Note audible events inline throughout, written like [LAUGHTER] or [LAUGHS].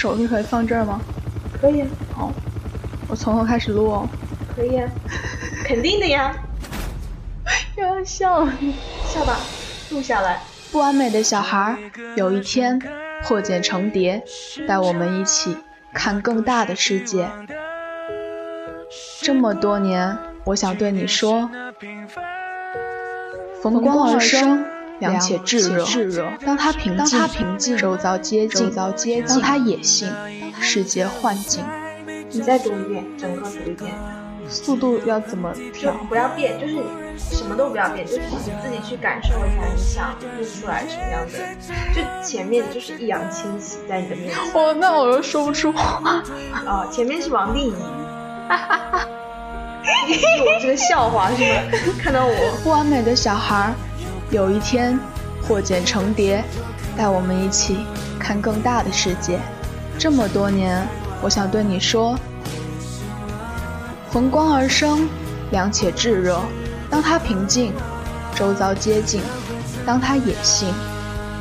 我手机可以放这儿吗？可以啊，好，我从头开始录哦。可以啊，肯定的呀。[LAUGHS] 又要笑了，笑吧，录下来。不完美的小孩，有一天破茧成蝶，带我们一起看更大的世界。这么多年，我想对你说，逢光而生，凉且炙热。当它平静，周遭接近；当它野性，世界幻境。你再读一遍，整个读一遍。速度要怎么调？不要变，就是什么都不要变，就是你自己去感受一下，你想录出来什么样的。就前面就是易烊千玺在你的面前。哦，那我又说不出话。哦，前面是王丽颖。哈哈哈。我这个笑话是吗？看到我不完美的小孩，有一天破茧成蝶，带我们一起看更大的世界。这么多年，我想对你说。逢光而生，凉且炙热。当它平静，周遭接近；当它野性，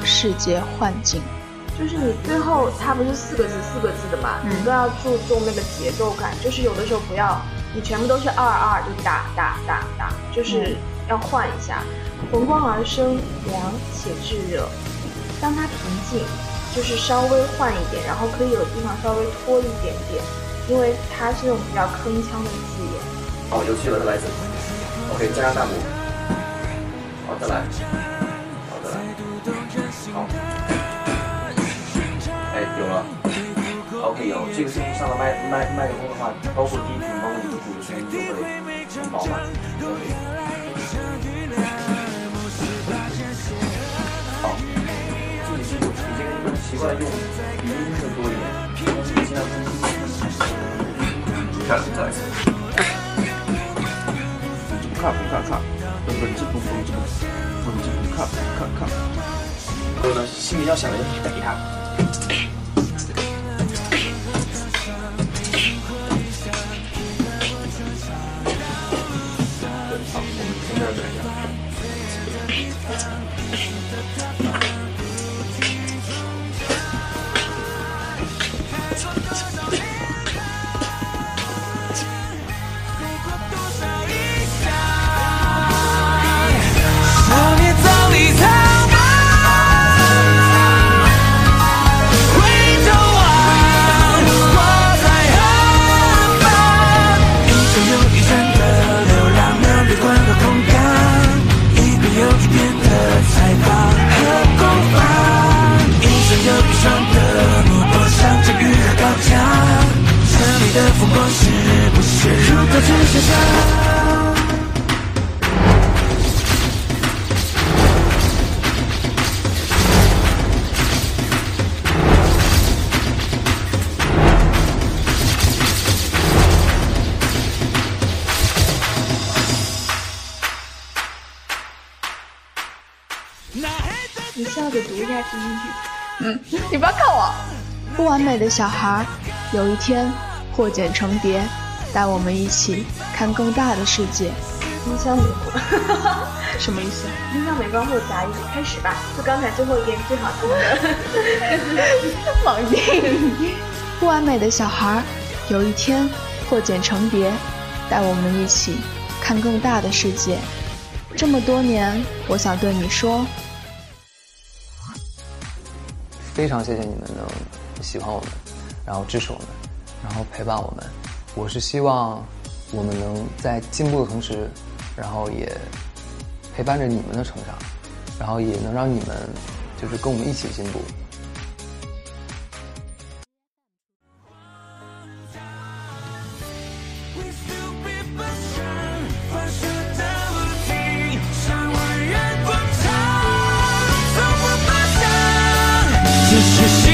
世界幻境。就是你最后它不是四个字四个字的嘛？你都要注重那个节奏感。就是有的时候不要，你全部都是二二就打打打打，就是要换一下。红光而生，凉且炙热。当它平静，就是稍微换一点，然后可以有地方稍微拖一点点。因为它是那种比较铿锵的字眼。好，有趣了，再来一次。OK，加上弹幕。好，再来。好，再来。好。哎，有了。OK，有这个声音上了麦麦麦克风的话，包括低频，包括你的鼓的声音就会很饱满，OK。惯用语音的多一点，但是你现在。看，再一次。看，看，看，蹦蹦蹦蹦蹦蹦子，看，看，看。然后呢，心里要想着就是给他。你笑着读一下第一句。嗯，你不要看我。不完美的小孩，有一天破茧成蝶，带我们一起看更大的世界。音箱没关，[LAUGHS] 什么意思？音箱没关或者杂音，开始吧。就刚才最后一遍最好听的。[LAUGHS] 放定。不完美的小孩，有一天破茧成蝶，带我们一起看更大的世界。这么多年，我想对你说。非常谢谢你们能喜欢我们，然后支持我们，然后陪伴我们。我是希望我们能在进步的同时，然后也陪伴着你们的成长，然后也能让你们就是跟我们一起进步。It's just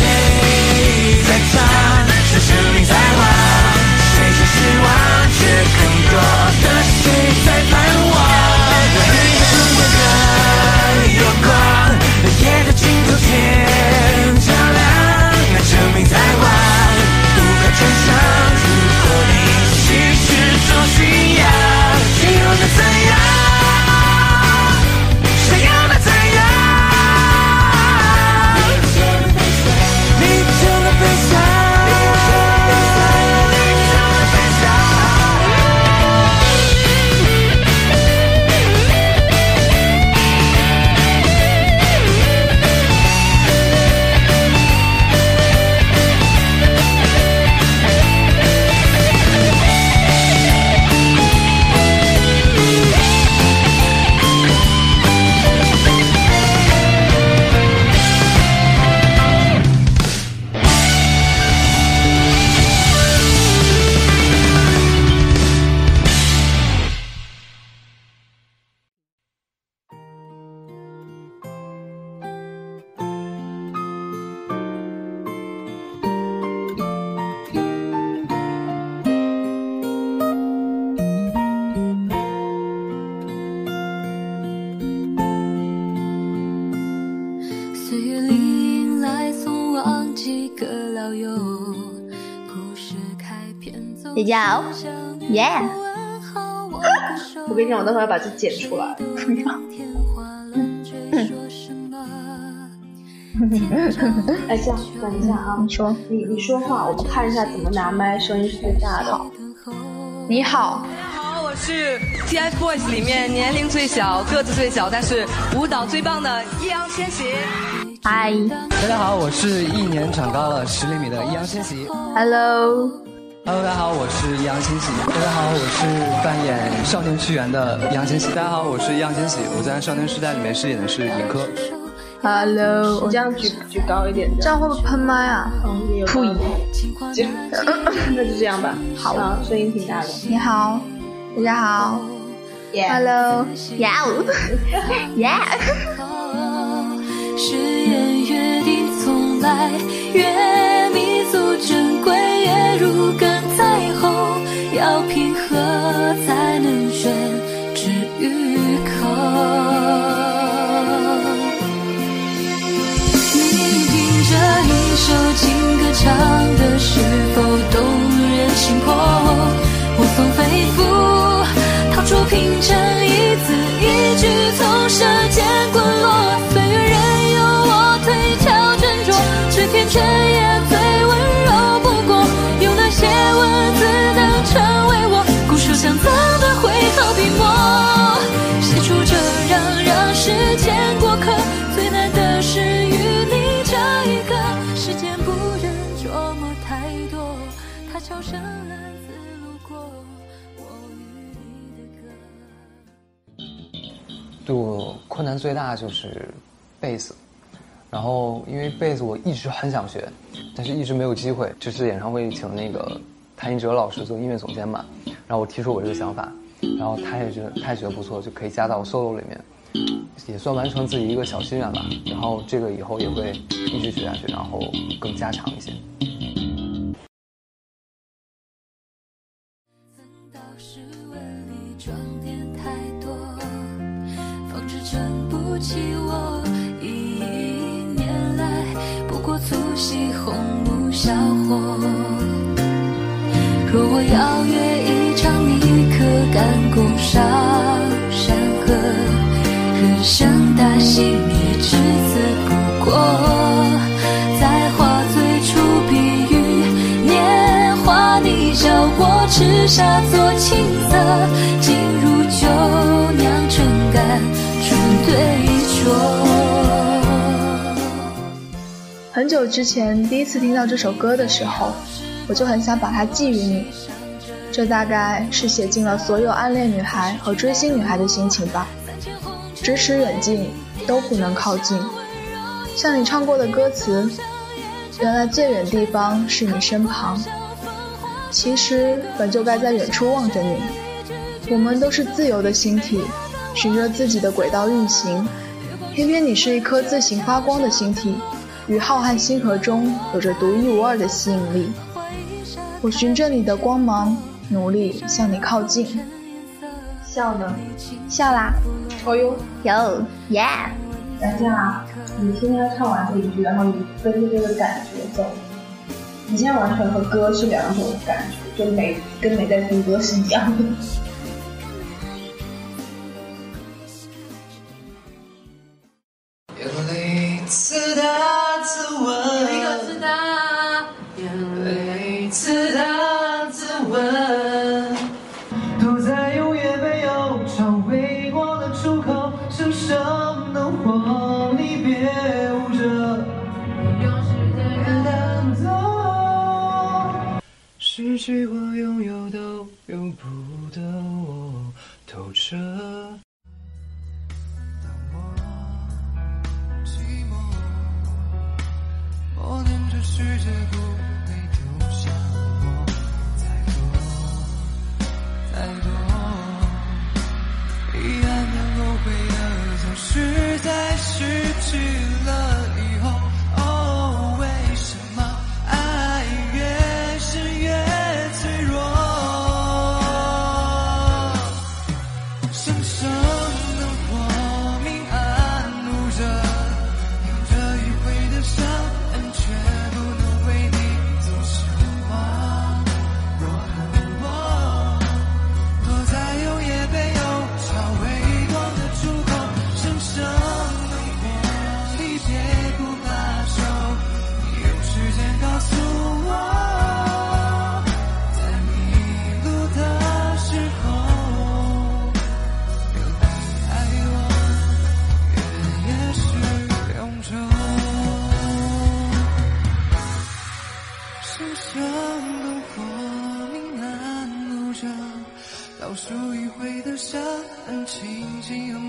的篇走姐姐好耶我跟你讲，我待会要把这剪出来。[LAUGHS] 哎，这样，等一下啊，你说，你你说话，我们看一下怎么拿麦，声音是最大的。你好，好，我是 TFBOYS 里面年龄最小、个子最小，但是舞蹈最棒的易烊千玺。嗨大家好，我是一年长高了十厘米的易烊千玺。，Hello，Hello，大家好，我是易烊千玺。大家好，我是扮演少年屈原的易烊千玺。大家好，我是易烊千玺，我在《少年时代》里面饰演的是尹科。Hello，我这样举举高一点，这样会不会喷麦啊？嗯，也有呸道理就 [LAUGHS] 那就这样吧。好，啊，声音挺大的。你好，大家好，Hello，呀哦，呀，[LAUGHS] 誓言约定从来，越弥足珍贵，越平和才能宣之于口。你听着一首悄声暗自路过我与你的歌。对我困难最大就是贝斯，然后因为贝斯我一直很想学，但是一直没有机会。这次演唱会请那个谭一哲老师做音乐总监嘛，然后我提出我这个想法，然后他也觉得他也觉得不错，就可以加到 solo 里面，也算完成自己一个小心愿吧。然后这个以后也会一直学下去，然后更加长一些。装点太多，方知撑不起我一年来不过粗细红炉小火。若我邀约一场你可敢共赏山河，人生大幸也只此不过。在花最初比喻年华，你教我吃沙做青涩，很久之前第一次听到这首歌的时候，我就很想把它寄予你。这大概是写尽了所有暗恋女孩和追星女孩的心情吧。咫尺远近都不能靠近，像你唱过的歌词，原来最远地方是你身旁。其实本就该在远处望着你。我们都是自由的星体，循着自己的轨道运行，偏偏你是一颗自行发光的星体，于浩瀚星河中有着独一无二的吸引力。我循着你的光芒，努力向你靠近。笑呢？笑啦！哦哟，有耶！那这样啊，你今天要唱完这一句，然后你跟着这个感觉走。你现在完全和歌是两种感觉，就没跟没在听歌是一样的。是我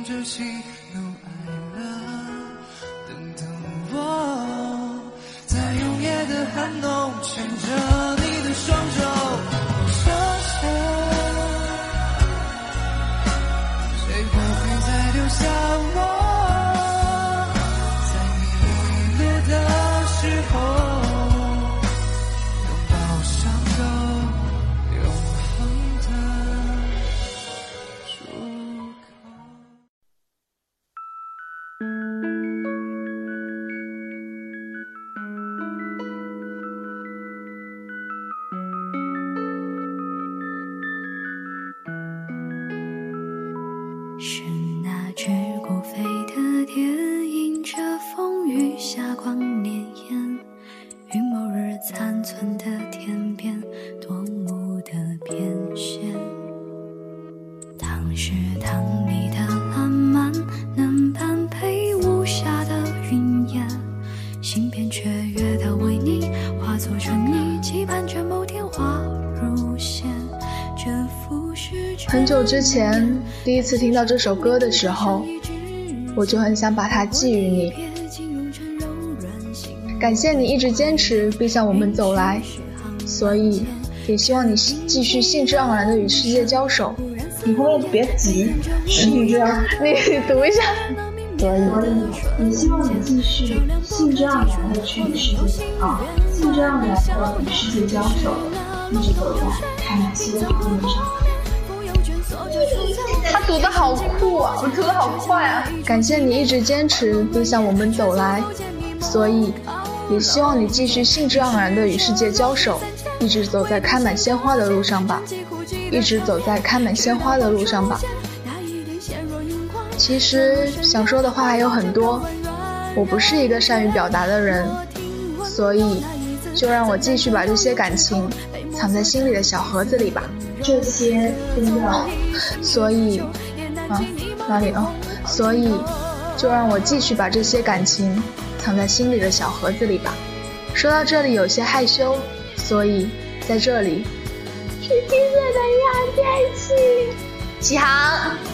着喜怒哀很久之前，第一次听到这首歌的时候，我就很想把它寄予你。感谢你一直坚持并向我们走来，所以也希望你继续兴致盎然的与世界交手。你后面别急，你这样，你读一下。可以。也希望你继续兴致盎然的去与世界啊，兴致盎然的与世界交手，一直走在开满希望的路上。他读的好酷啊，我读的好快啊！感谢你一直坚持并向我们走来，所以也希望你继续兴致盎然地与世界交手，一直走在开满鲜花的路上吧，一直走在开满鲜花的路上吧。其实想说的话还有很多，我不是一个善于表达的人，所以就让我继续把这些感情藏在心里的小盒子里吧。这些真的，所以，啊，哪里哦？所以，就让我继续把这些感情藏在心里的小盒子里吧。说到这里有些害羞，所以在这里是金色的杨天气，起航。